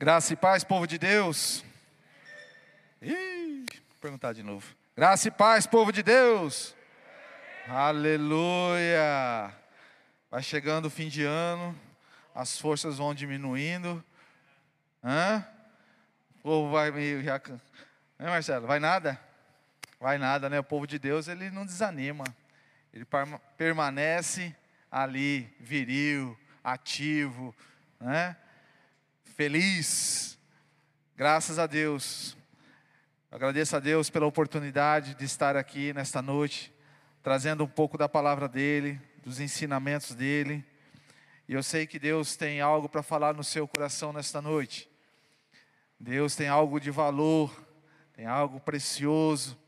Graça e paz, povo de Deus. Ih, vou perguntar de novo. Graça e paz, povo de Deus. Aleluia. Vai chegando o fim de ano, as forças vão diminuindo. Hã? O povo vai meio já. Né, Marcelo? Vai nada? Vai nada, né? O povo de Deus, ele não desanima. Ele permanece ali, viril, ativo, né? Feliz. Graças a Deus. Agradeço a Deus pela oportunidade de estar aqui nesta noite, trazendo um pouco da palavra dele, dos ensinamentos dele. E eu sei que Deus tem algo para falar no seu coração nesta noite. Deus tem algo de valor, tem algo precioso,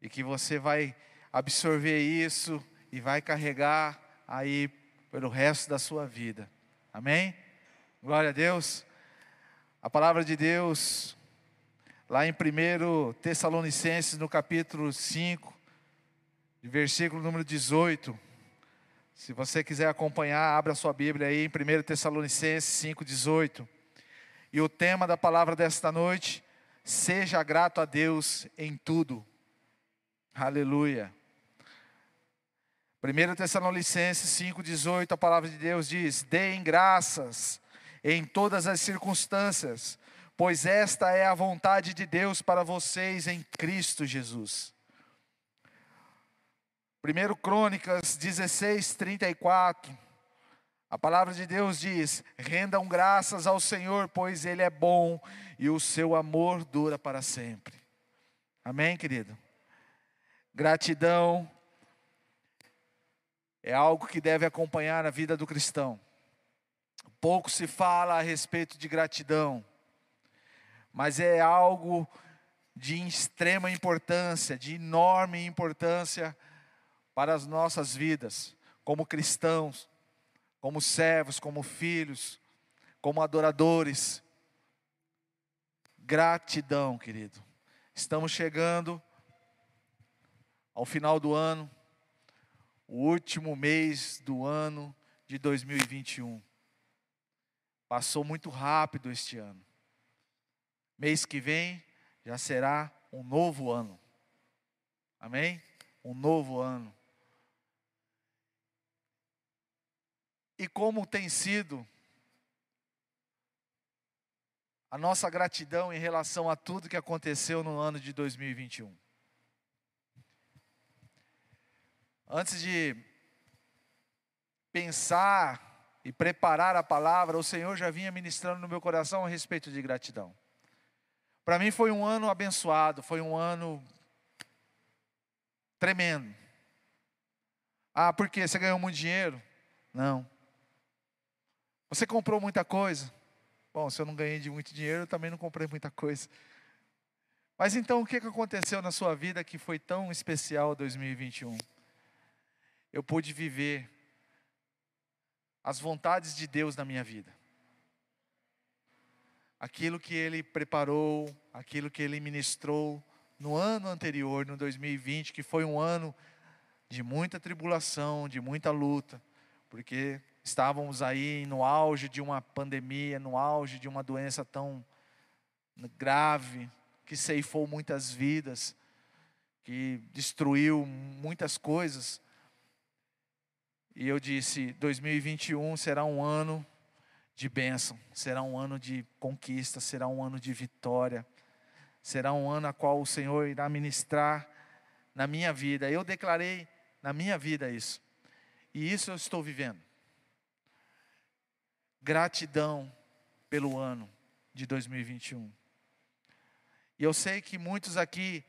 e que você vai absorver isso e vai carregar aí pelo resto da sua vida. Amém? Glória a Deus. A palavra de Deus, lá em 1 Tessalonicenses, no capítulo 5, versículo número 18. Se você quiser acompanhar, abra sua Bíblia aí em 1 Tessalonicenses 5, 18. E o tema da palavra desta noite, seja grato a Deus em tudo. Aleluia. 1 Tessalonicenses 5,18, a palavra de Deus diz: Deem graças em todas as circunstâncias, pois esta é a vontade de Deus para vocês em Cristo Jesus. 1 Crônicas 16, 34. A palavra de Deus diz: rendam graças ao Senhor, pois Ele é bom e o seu amor dura para sempre. Amém, querido? Gratidão é algo que deve acompanhar a vida do cristão. Pouco se fala a respeito de gratidão, mas é algo de extrema importância, de enorme importância para as nossas vidas, como cristãos, como servos, como filhos, como adoradores. Gratidão, querido. Estamos chegando ao final do ano, o último mês do ano de 2021. Passou muito rápido este ano. Mês que vem já será um novo ano. Amém? Um novo ano. E como tem sido a nossa gratidão em relação a tudo que aconteceu no ano de 2021. Antes de pensar e preparar a palavra, o Senhor já vinha ministrando no meu coração a respeito de gratidão. Para mim foi um ano abençoado, foi um ano tremendo. Ah, por quê? Você ganhou muito dinheiro? Não. Você comprou muita coisa? Bom, se eu não ganhei de muito dinheiro, eu também não comprei muita coisa. Mas então, o que aconteceu na sua vida que foi tão especial 2021? Eu pude viver as vontades de Deus na minha vida. Aquilo que Ele preparou, aquilo que Ele ministrou no ano anterior, no 2020, que foi um ano de muita tribulação, de muita luta, porque estávamos aí no auge de uma pandemia, no auge de uma doença tão grave, que ceifou muitas vidas, que destruiu muitas coisas. E eu disse: 2021 será um ano de bênção, será um ano de conquista, será um ano de vitória, será um ano a qual o Senhor irá ministrar na minha vida. Eu declarei na minha vida isso, e isso eu estou vivendo. Gratidão pelo ano de 2021. E eu sei que muitos aqui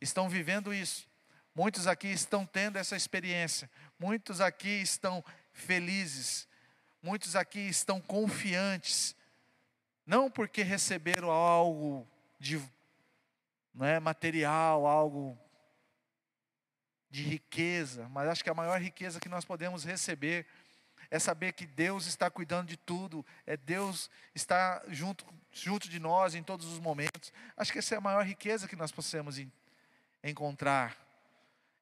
estão vivendo isso. Muitos aqui estão tendo essa experiência, muitos aqui estão felizes, muitos aqui estão confiantes, não porque receberam algo de é material, algo de riqueza, mas acho que a maior riqueza que nós podemos receber é saber que Deus está cuidando de tudo, é Deus está junto, junto de nós em todos os momentos. Acho que essa é a maior riqueza que nós possamos encontrar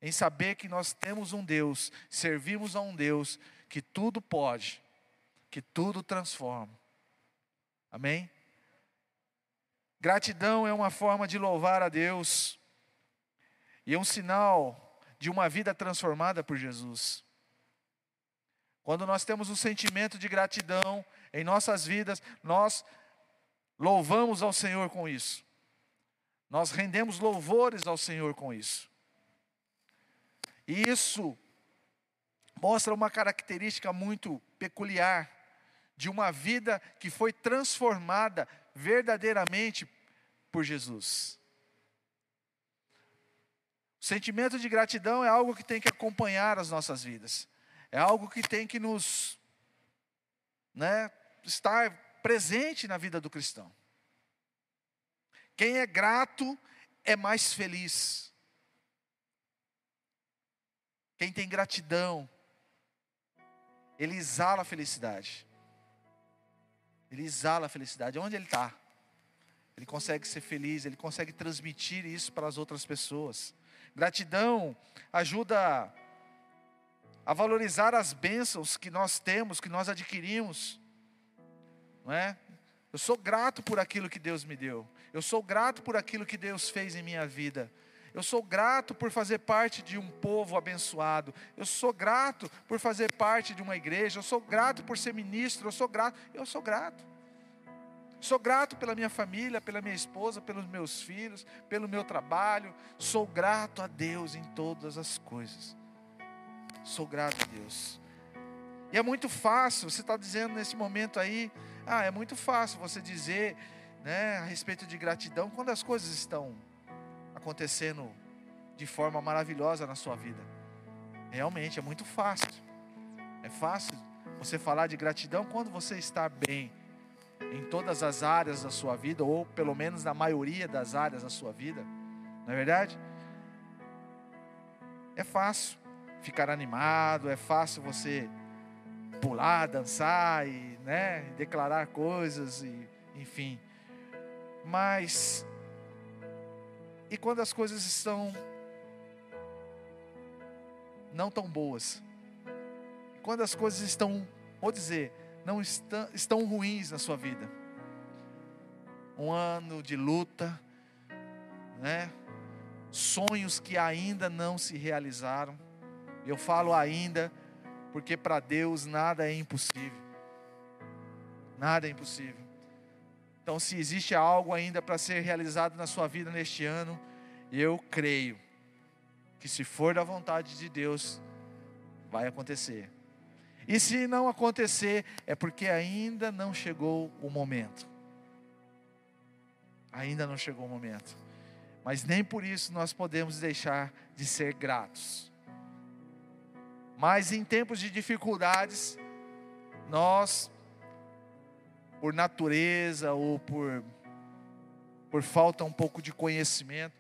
em saber que nós temos um Deus, servimos a um Deus que tudo pode, que tudo transforma. Amém? Gratidão é uma forma de louvar a Deus e é um sinal de uma vida transformada por Jesus. Quando nós temos um sentimento de gratidão em nossas vidas, nós louvamos ao Senhor com isso. Nós rendemos louvores ao Senhor com isso. E isso mostra uma característica muito peculiar de uma vida que foi transformada verdadeiramente por Jesus. O sentimento de gratidão é algo que tem que acompanhar as nossas vidas. É algo que tem que nos né, estar presente na vida do cristão. Quem é grato é mais feliz. Quem tem gratidão, ele exala a felicidade. Ele exala a felicidade. Onde ele está? Ele consegue ser feliz, ele consegue transmitir isso para as outras pessoas. Gratidão ajuda a valorizar as bênçãos que nós temos, que nós adquirimos. Não é? Eu sou grato por aquilo que Deus me deu. Eu sou grato por aquilo que Deus fez em minha vida. Eu sou grato por fazer parte de um povo abençoado. Eu sou grato por fazer parte de uma igreja. Eu sou grato por ser ministro. Eu sou grato. Eu sou grato. Sou grato pela minha família, pela minha esposa, pelos meus filhos, pelo meu trabalho. Sou grato a Deus em todas as coisas. Sou grato a Deus. E é muito fácil, você está dizendo nesse momento aí, ah, é muito fácil você dizer né, a respeito de gratidão quando as coisas estão acontecendo de forma maravilhosa na sua vida. Realmente é muito fácil. É fácil você falar de gratidão quando você está bem em todas as áreas da sua vida, ou pelo menos na maioria das áreas da sua vida. Não é verdade? É fácil ficar animado, é fácil você pular, dançar e, né, declarar coisas e, enfim. Mas e quando as coisas estão não tão boas? Quando as coisas estão, vou dizer, não estão, estão ruins na sua vida? Um ano de luta, né? Sonhos que ainda não se realizaram. Eu falo ainda, porque para Deus nada é impossível. Nada é impossível. Então, se existe algo ainda para ser realizado na sua vida neste ano, eu creio que se for da vontade de Deus, vai acontecer. E se não acontecer, é porque ainda não chegou o momento. Ainda não chegou o momento. Mas nem por isso nós podemos deixar de ser gratos. Mas em tempos de dificuldades, nós por natureza ou por, por falta um pouco de conhecimento,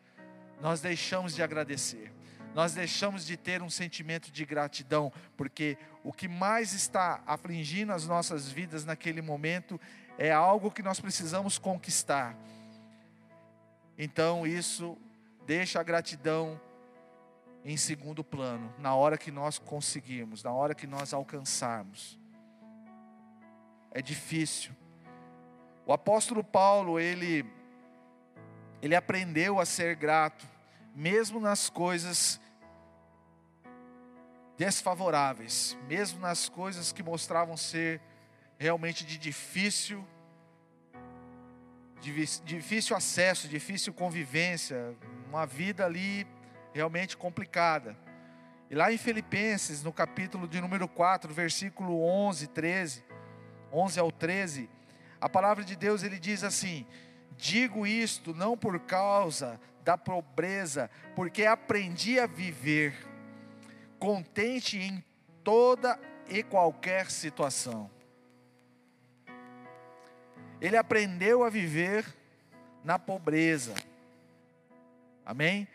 nós deixamos de agradecer, nós deixamos de ter um sentimento de gratidão, porque o que mais está afligindo as nossas vidas naquele momento é algo que nós precisamos conquistar. Então isso deixa a gratidão em segundo plano, na hora que nós conseguirmos, na hora que nós alcançarmos. É difícil, o apóstolo Paulo, ele ele aprendeu a ser grato, mesmo nas coisas desfavoráveis, mesmo nas coisas que mostravam ser realmente de difícil difícil acesso, difícil convivência, uma vida ali realmente complicada. E lá em Filipenses, no capítulo de número 4, versículo 11, 13, 11 ao 13, a palavra de Deus ele diz assim: Digo isto não por causa da pobreza, porque aprendi a viver contente em toda e qualquer situação. Ele aprendeu a viver na pobreza. Amém?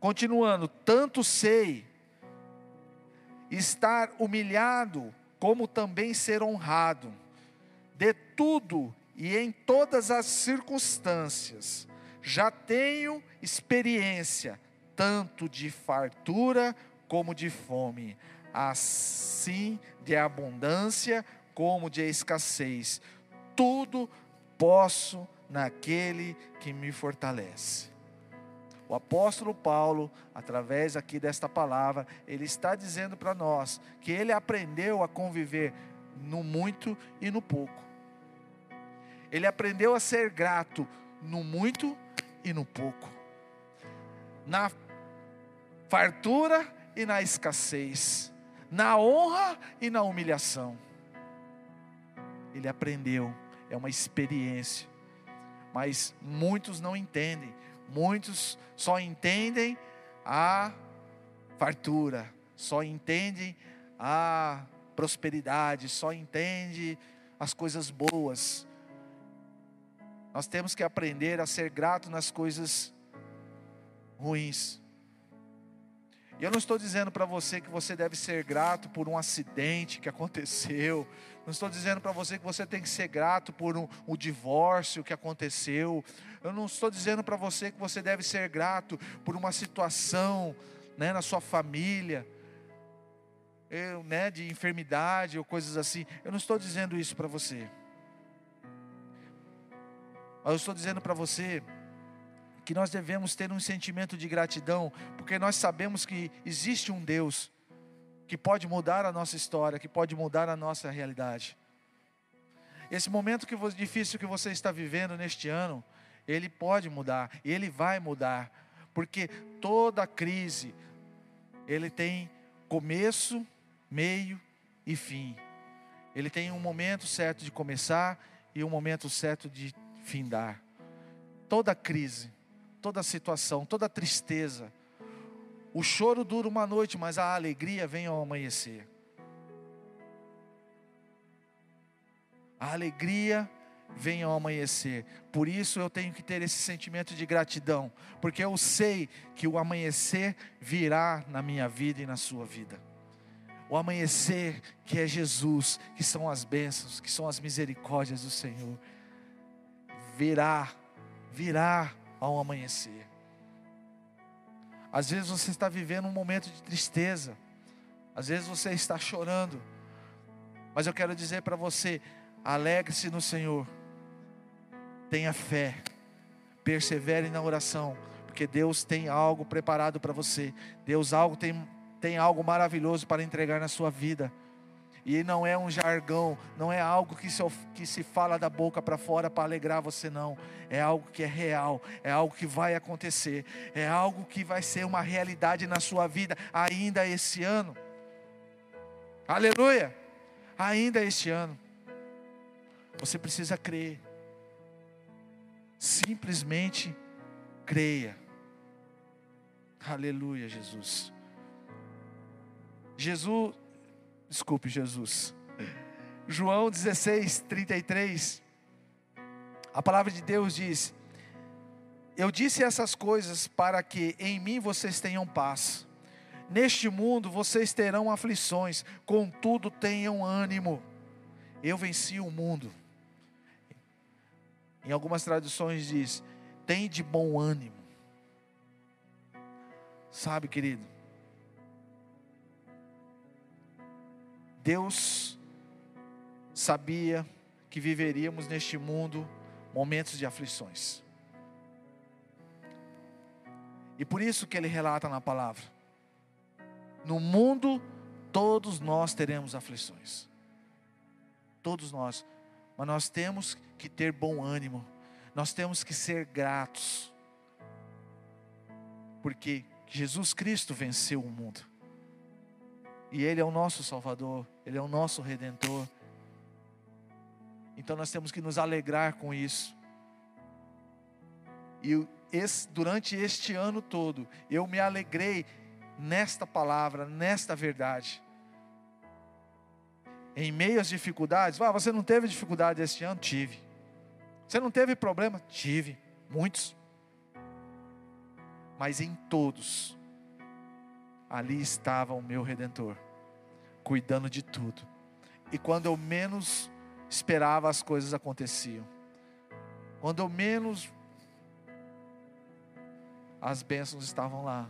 Continuando, tanto sei estar humilhado, como também ser honrado de tudo e em todas as circunstâncias. Já tenho experiência, tanto de fartura como de fome, assim de abundância como de escassez. Tudo posso naquele que me fortalece. O apóstolo Paulo, através aqui desta palavra, ele está dizendo para nós que ele aprendeu a conviver no muito e no pouco. Ele aprendeu a ser grato no muito e no pouco. Na fartura e na escassez, na honra e na humilhação. Ele aprendeu, é uma experiência. Mas muitos não entendem, muitos só entendem a fartura, só entendem a prosperidade, só entendem as coisas boas. Nós temos que aprender a ser grato nas coisas ruins. E eu não estou dizendo para você que você deve ser grato por um acidente que aconteceu. Não estou dizendo para você que você tem que ser grato por um, um divórcio que aconteceu. Eu não estou dizendo para você que você deve ser grato por uma situação né, na sua família, eu, né, de enfermidade ou coisas assim. Eu não estou dizendo isso para você. Eu estou dizendo para você que nós devemos ter um sentimento de gratidão, porque nós sabemos que existe um Deus que pode mudar a nossa história, que pode mudar a nossa realidade. Esse momento que difícil que você está vivendo neste ano, ele pode mudar, ele vai mudar, porque toda crise ele tem começo, meio e fim. Ele tem um momento certo de começar e um momento certo de findar. Toda crise toda situação, toda tristeza. O choro dura uma noite, mas a alegria vem ao amanhecer. A alegria vem ao amanhecer. Por isso eu tenho que ter esse sentimento de gratidão, porque eu sei que o amanhecer virá na minha vida e na sua vida. O amanhecer que é Jesus, que são as bênçãos, que são as misericórdias do Senhor, virá, virá ao amanhecer. Às vezes você está vivendo um momento de tristeza, às vezes você está chorando, mas eu quero dizer para você: alegre-se no Senhor, tenha fé, persevere na oração, porque Deus tem algo preparado para você, Deus algo tem, tem algo maravilhoso para entregar na sua vida. E não é um jargão, não é algo que se, que se fala da boca para fora para alegrar você, não. É algo que é real, é algo que vai acontecer, é algo que vai ser uma realidade na sua vida ainda esse ano. Aleluia! Ainda este ano. Você precisa crer. Simplesmente creia. Aleluia, Jesus. Jesus Desculpe, Jesus. João 16, 33. A palavra de Deus diz: Eu disse essas coisas para que em mim vocês tenham paz. Neste mundo vocês terão aflições, contudo tenham ânimo. Eu venci o mundo. Em algumas traduções diz: tem de bom ânimo. Sabe, querido, Deus sabia que viveríamos neste mundo momentos de aflições. E por isso que ele relata na palavra: No mundo todos nós teremos aflições. Todos nós. Mas nós temos que ter bom ânimo. Nós temos que ser gratos. Porque Jesus Cristo venceu o mundo. E Ele é o nosso Salvador, Ele é o nosso Redentor. Então nós temos que nos alegrar com isso. E esse, durante este ano todo, eu me alegrei nesta palavra, nesta verdade. Em meio às dificuldades, ah, você não teve dificuldade este ano? Tive. Você não teve problema? Tive, muitos. Mas em todos, ali estava o meu redentor, cuidando de tudo. E quando eu menos esperava, as coisas aconteciam. Quando eu menos as bênçãos estavam lá.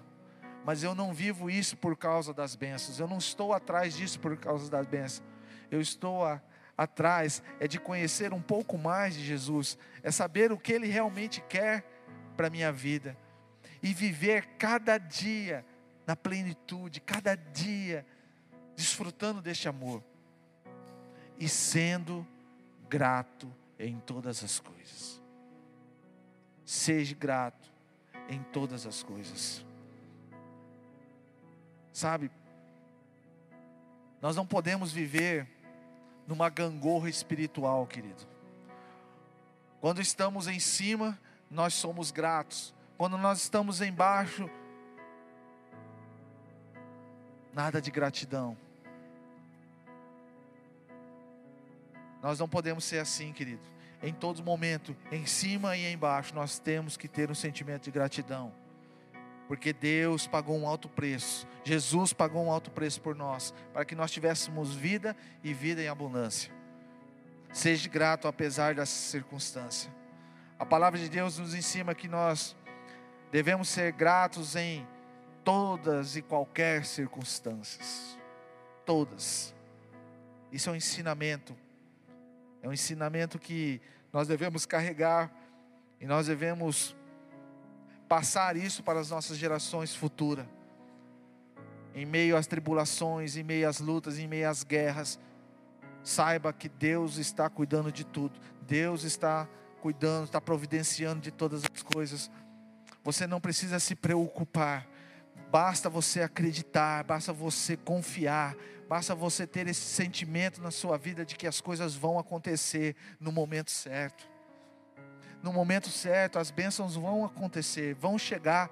Mas eu não vivo isso por causa das bênçãos. Eu não estou atrás disso por causa das bênçãos. Eu estou a, atrás é de conhecer um pouco mais de Jesus, é saber o que Ele realmente quer para a minha vida e viver cada dia na plenitude, cada dia desfrutando deste amor e sendo grato em todas as coisas. Seja grato em todas as coisas. Sabe, nós não podemos viver numa gangorra espiritual, querido. Quando estamos em cima, nós somos gratos. Quando nós estamos embaixo, nada de gratidão. Nós não podemos ser assim, querido. Em todo momento, em cima e embaixo, nós temos que ter um sentimento de gratidão. Porque Deus pagou um alto preço. Jesus pagou um alto preço por nós, para que nós tivéssemos vida e vida em abundância. Seja grato apesar das circunstâncias. A palavra de Deus nos ensina que nós devemos ser gratos em todas e qualquer circunstâncias. Todas. Isso é um ensinamento é um ensinamento que nós devemos carregar e nós devemos passar isso para as nossas gerações futuras. Em meio às tribulações, em meio às lutas, em meio às guerras, saiba que Deus está cuidando de tudo. Deus está cuidando, está providenciando de todas as coisas. Você não precisa se preocupar. Basta você acreditar, basta você confiar, Basta você ter esse sentimento na sua vida de que as coisas vão acontecer no momento certo. No momento certo, as bênçãos vão acontecer, vão chegar.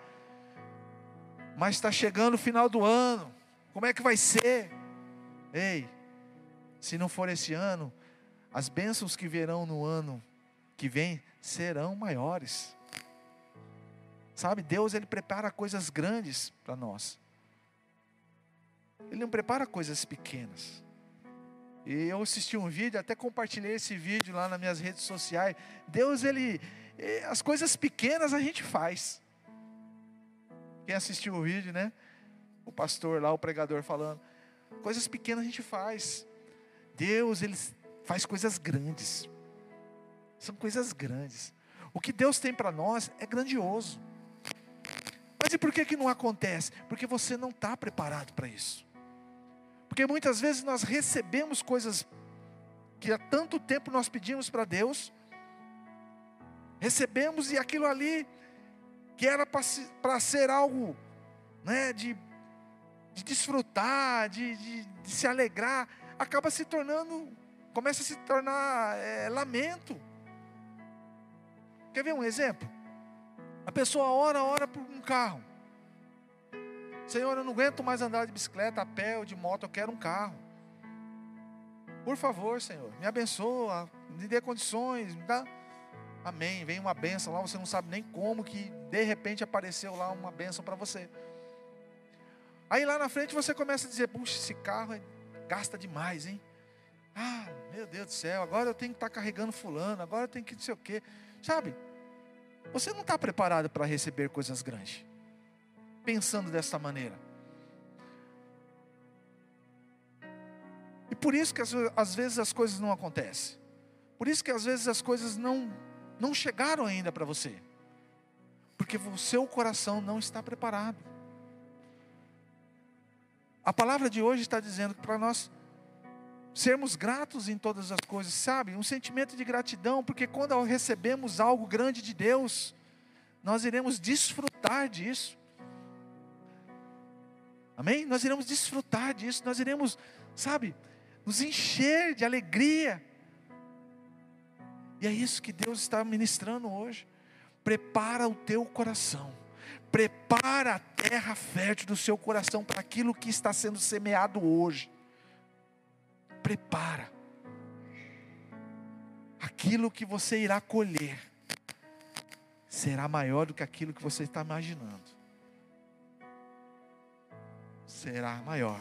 Mas está chegando o final do ano. Como é que vai ser? Ei, se não for esse ano, as bênçãos que virão no ano que vem serão maiores. Sabe, Deus ele prepara coisas grandes para nós. Ele não prepara coisas pequenas. E eu assisti um vídeo, até compartilhei esse vídeo lá nas minhas redes sociais. Deus, ele. Eh, as coisas pequenas a gente faz. Quem assistiu o vídeo, né? O pastor lá, o pregador falando. Coisas pequenas a gente faz. Deus, ele faz coisas grandes. São coisas grandes. O que Deus tem para nós é grandioso. Mas e por que, que não acontece? Porque você não está preparado para isso. Porque muitas vezes nós recebemos coisas que há tanto tempo nós pedimos para Deus, recebemos e aquilo ali, que era para ser algo né, de, de desfrutar, de, de, de, se alegrar, acaba se tornando, começa a se tornar é, lamento. Quer ver um exemplo? A pessoa ora, ora por um carro. Senhor, eu não aguento mais andar de bicicleta, a pé ou de moto, eu quero um carro. Por favor, Senhor, me abençoa, me dê condições, me dá. Amém. Vem uma bênção lá, você não sabe nem como que de repente apareceu lá uma bênção para você. Aí lá na frente você começa a dizer: puxa, esse carro é, gasta demais, hein? Ah, meu Deus do céu, agora eu tenho que estar tá carregando fulano, agora eu tenho que não sei o quê. Sabe? Você não está preparado para receber coisas grandes pensando dessa maneira. E por isso que às vezes as coisas não acontecem. Por isso que às vezes as coisas não, não chegaram ainda para você. Porque o seu coração não está preparado. A palavra de hoje está dizendo que para nós sermos gratos em todas as coisas, sabe? Um sentimento de gratidão, porque quando recebemos algo grande de Deus, nós iremos desfrutar disso. Amém? Nós iremos desfrutar disso, nós iremos, sabe, nos encher de alegria. E é isso que Deus está ministrando hoje. Prepara o teu coração. Prepara a terra fértil do seu coração para aquilo que está sendo semeado hoje. Prepara. Aquilo que você irá colher será maior do que aquilo que você está imaginando será maior.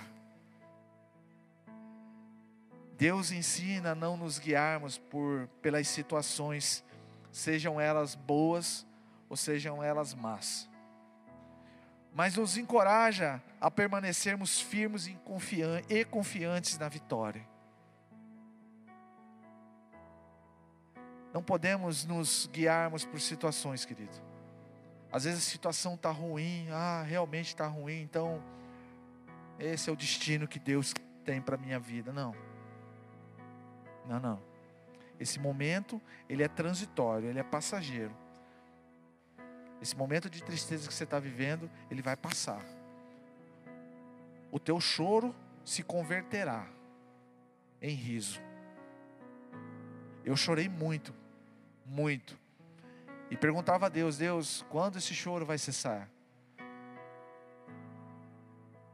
Deus ensina a não nos guiarmos por pelas situações, sejam elas boas ou sejam elas más. Mas nos encoraja a permanecermos firmes e confiantes na vitória. Não podemos nos guiarmos por situações, querido. Às vezes a situação está ruim, ah, realmente está ruim, então esse é o destino que Deus tem para minha vida. Não. Não, não. Esse momento, ele é transitório, ele é passageiro. Esse momento de tristeza que você está vivendo, ele vai passar. O teu choro se converterá em riso. Eu chorei muito muito. E perguntava a Deus: Deus, quando esse choro vai cessar?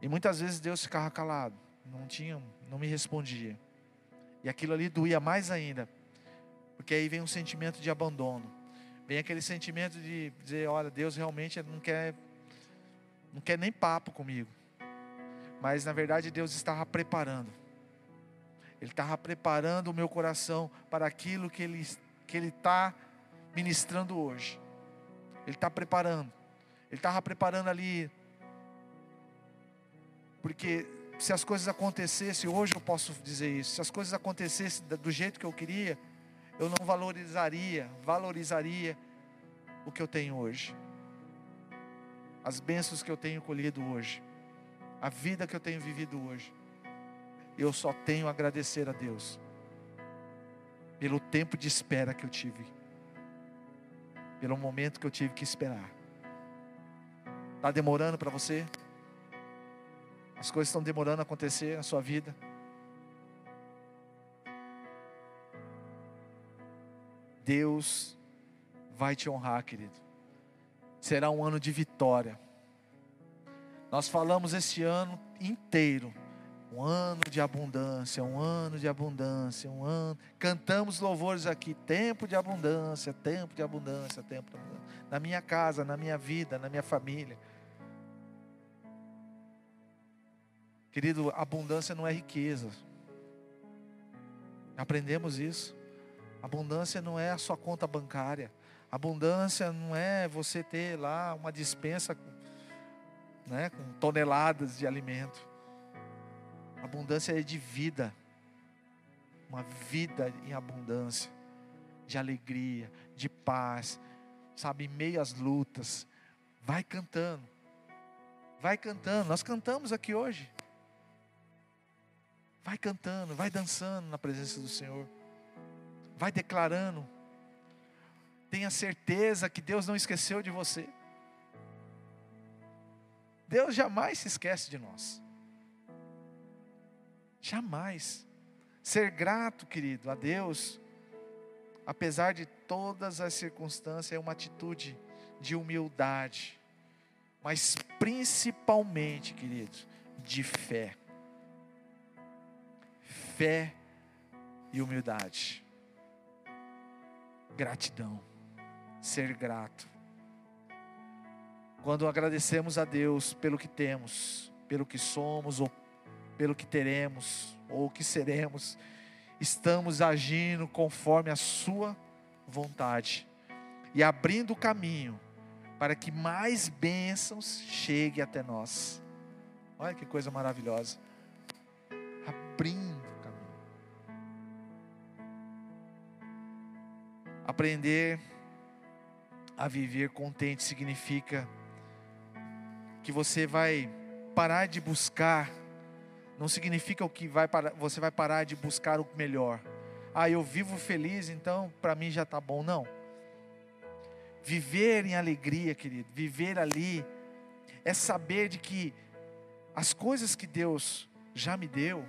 E muitas vezes Deus ficava calado, não tinha, não me respondia. E aquilo ali doía mais ainda, porque aí vem um sentimento de abandono, vem aquele sentimento de dizer, olha, Deus realmente não quer, não quer nem papo comigo. Mas na verdade Deus estava preparando. Ele estava preparando o meu coração para aquilo que Ele que Ele está ministrando hoje. Ele está preparando. Ele estava preparando ali. Porque se as coisas acontecessem, hoje eu posso dizer isso, se as coisas acontecessem do jeito que eu queria, eu não valorizaria, valorizaria o que eu tenho hoje. As bênçãos que eu tenho colhido hoje. A vida que eu tenho vivido hoje. Eu só tenho a agradecer a Deus pelo tempo de espera que eu tive, pelo momento que eu tive que esperar. Está demorando para você? As coisas estão demorando a acontecer na sua vida? Deus vai te honrar, querido. Será um ano de vitória. Nós falamos este ano inteiro um ano de abundância, um ano de abundância, um ano. Cantamos louvores aqui, tempo de abundância, tempo de abundância, tempo de abundância. Na minha casa, na minha vida, na minha família. Querido, abundância não é riqueza. Aprendemos isso. Abundância não é a sua conta bancária. Abundância não é você ter lá uma dispensa né, com toneladas de alimento. Abundância é de vida. Uma vida em abundância, de alegria, de paz, sabe, às lutas. Vai cantando. Vai cantando. Nós cantamos aqui hoje. Vai cantando, vai dançando na presença do Senhor. Vai declarando. Tenha certeza que Deus não esqueceu de você. Deus jamais se esquece de nós. Jamais. Ser grato, querido, a Deus, apesar de todas as circunstâncias, é uma atitude de humildade, mas principalmente, querido, de fé. Fé e humildade. Gratidão. Ser grato. Quando agradecemos a Deus pelo que temos, pelo que somos ou pelo que teremos ou que seremos, estamos agindo conforme a Sua vontade e abrindo o caminho para que mais bênçãos cheguem até nós. Olha que coisa maravilhosa. Abrindo Aprender a viver contente significa que você vai parar de buscar não significa o que vai para, você vai parar de buscar o melhor. Ah, eu vivo feliz, então para mim já está bom. Não. Viver em alegria, querido, viver ali, é saber de que as coisas que Deus já me deu,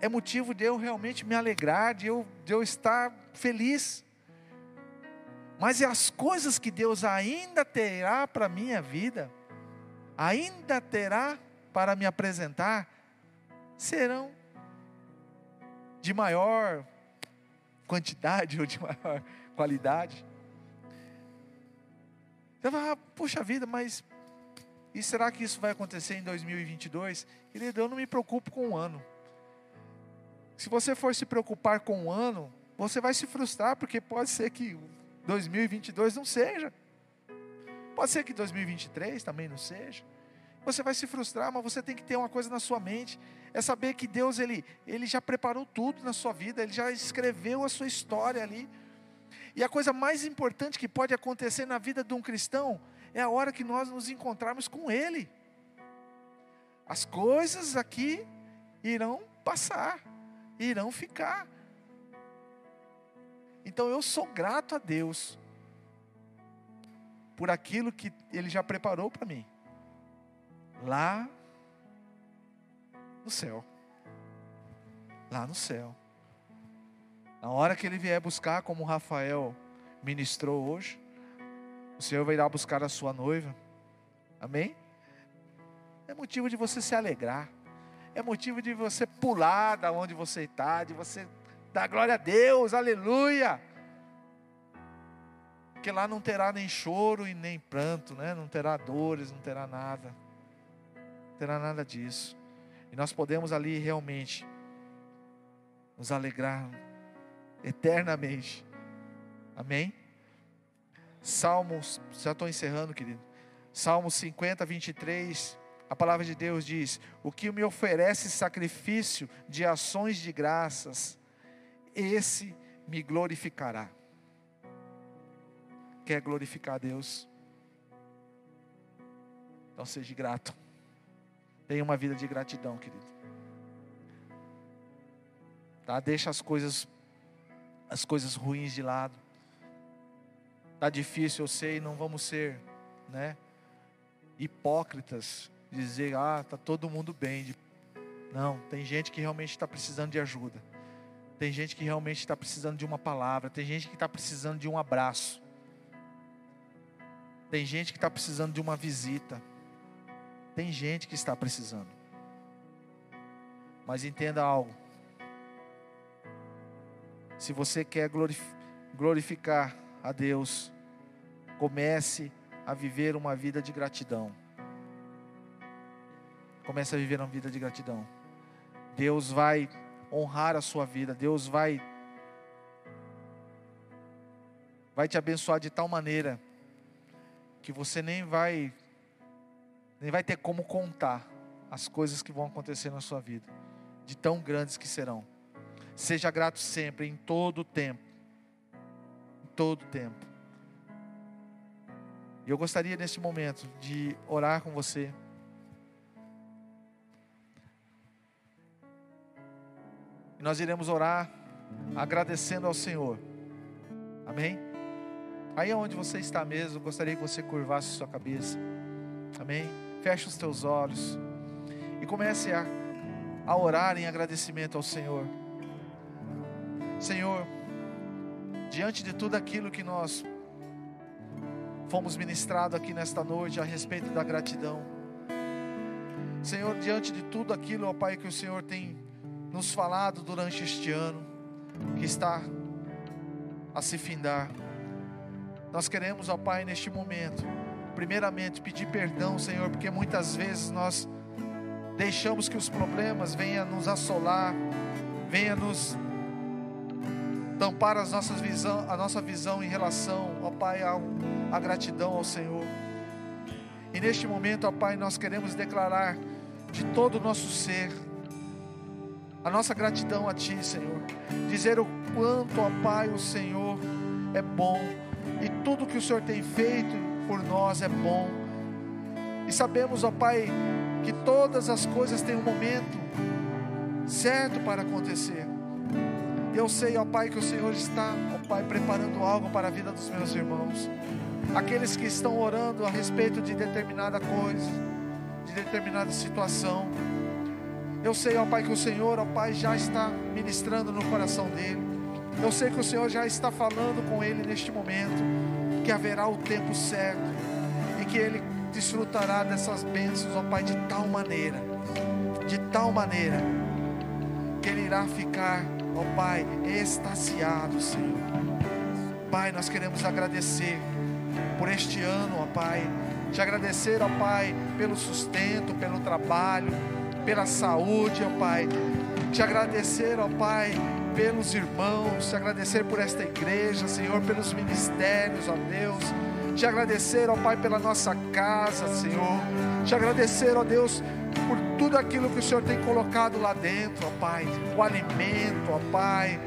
é motivo de eu realmente me alegrar, de eu, de eu estar feliz. Mas é as coisas que Deus ainda terá para a minha vida, ainda terá para me apresentar serão de maior quantidade ou de maior qualidade. Você vai, puxa vida, mas e será que isso vai acontecer em 2022? Querido, eu não me preocupo com o ano. Se você for se preocupar com o ano, você vai se frustrar, porque pode ser que 2022 não seja. Pode ser que 2023 também não seja. Você vai se frustrar, mas você tem que ter uma coisa na sua mente, é saber que Deus ele, ele já preparou tudo na sua vida, ele já escreveu a sua história ali. E a coisa mais importante que pode acontecer na vida de um cristão é a hora que nós nos encontrarmos com ele. As coisas aqui irão passar, irão ficar. Então eu sou grato a Deus por aquilo que Ele já preparou para mim, lá no céu. Lá no céu. Na hora que Ele vier buscar, como Rafael ministrou hoje, o Senhor vai ir lá buscar a sua noiva. Amém? É motivo de você se alegrar. É motivo de você pular da onde você está, de você dar glória a Deus, aleluia. Porque lá não terá nem choro e nem pranto, né? não terá dores, não terá nada. Não terá nada disso. E nós podemos ali realmente nos alegrar eternamente. Amém? Salmos, já estou encerrando, querido. Salmos 50, 23. A palavra de Deus diz: O que me oferece sacrifício de ações de graças, esse me glorificará quer glorificar a Deus. Então seja grato. Tenha uma vida de gratidão, querido. Tá? Deixa as coisas as coisas ruins de lado. Tá difícil, eu sei, não vamos ser, né, hipócritas, dizer, ah, tá todo mundo bem. Não, tem gente que realmente está precisando de ajuda. Tem gente que realmente está precisando de uma palavra. Tem gente que está precisando de um abraço. Tem gente que está precisando de uma visita. Tem gente que está precisando. Mas entenda algo. Se você quer glorificar a Deus, comece a viver uma vida de gratidão. Comece a viver uma vida de gratidão. Deus vai honrar a sua vida. Deus vai vai te abençoar de tal maneira que você nem vai nem vai ter como contar as coisas que vão acontecer na sua vida, de tão grandes que serão. Seja grato sempre, em todo o tempo. Em todo o tempo. E eu gostaria nesse momento de orar com você. E nós iremos orar agradecendo ao Senhor. Amém? Aí onde você está mesmo, gostaria que você curvasse sua cabeça. Amém? Feche os teus olhos e comece a, a orar em agradecimento ao Senhor. Senhor, diante de tudo aquilo que nós fomos ministrados aqui nesta noite a respeito da gratidão. Senhor, diante de tudo aquilo, ó Pai, que o Senhor tem nos falado durante este ano, que está a se findar. Nós queremos, ó Pai, neste momento, primeiramente pedir perdão, Senhor, porque muitas vezes nós deixamos que os problemas venham nos assolar, venham nos tampar as nossas visão, a nossa visão em relação, ó Pai, à gratidão ao Senhor. E neste momento, ó Pai, nós queremos declarar de todo o nosso ser a nossa gratidão a Ti, Senhor. Dizer o quanto, ó Pai, o Senhor é bom e tudo que o Senhor tem feito por nós é bom. E sabemos, ó Pai, que todas as coisas têm um momento certo para acontecer. Eu sei, ó Pai, que o Senhor está, ó Pai, preparando algo para a vida dos meus irmãos. Aqueles que estão orando a respeito de determinada coisa, de determinada situação. Eu sei, ó Pai, que o Senhor, ó Pai, já está ministrando no coração dele. Eu sei que o Senhor já está falando com ele neste momento, que haverá o tempo certo e que ele desfrutará dessas bênçãos, ó Pai, de tal maneira, de tal maneira, que ele irá ficar, ó Pai, extasiado, Senhor. Pai, nós queremos agradecer por este ano, ó Pai, te agradecer, ó Pai, pelo sustento, pelo trabalho, pela saúde, ó Pai, te agradecer, ó Pai, pelos irmãos, te agradecer por esta igreja, Senhor, pelos ministérios, ó Deus, te agradecer, ó Pai, pela nossa casa, Senhor. Te agradecer, ó Deus, por tudo aquilo que o Senhor tem colocado lá dentro, ó Pai. O alimento, ó Pai.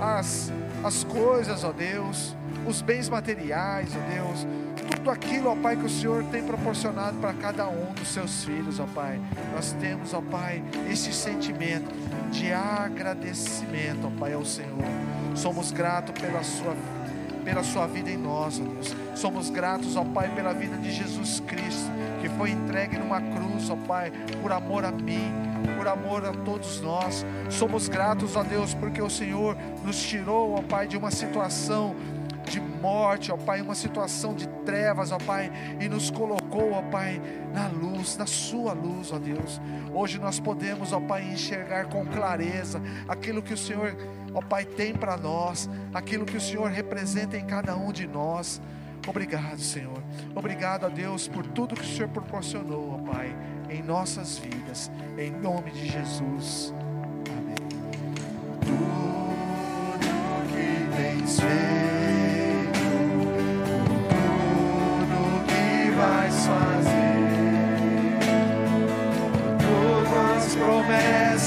As, as coisas, ó Deus. Os bens materiais, ó Deus. Tudo aquilo, ó Pai, que o Senhor tem proporcionado para cada um dos seus filhos, ó Pai. Nós temos, ó Pai, esse sentimento de agradecimento, ó Pai, ao Senhor. Somos gratos pela sua pela sua vida em nós, ó Deus. Somos gratos, ó Pai, pela vida de Jesus Cristo, que foi entregue numa cruz, ó Pai, por amor a mim, por amor a todos nós. Somos gratos, ó Deus, porque o Senhor nos tirou, ó Pai, de uma situação de morte, ó Pai, uma situação de trevas, ó Pai, e nos colocou, ó Pai, na luz, na Sua luz, ó Deus. Hoje nós podemos, ó Pai, enxergar com clareza aquilo que o Senhor, ó Pai, tem para nós, aquilo que o Senhor representa em cada um de nós. Obrigado, Senhor. Obrigado a Deus por tudo que o Senhor proporcionou, ó Pai, em nossas vidas, em nome de Jesus. Amém. Tudo que tens feito.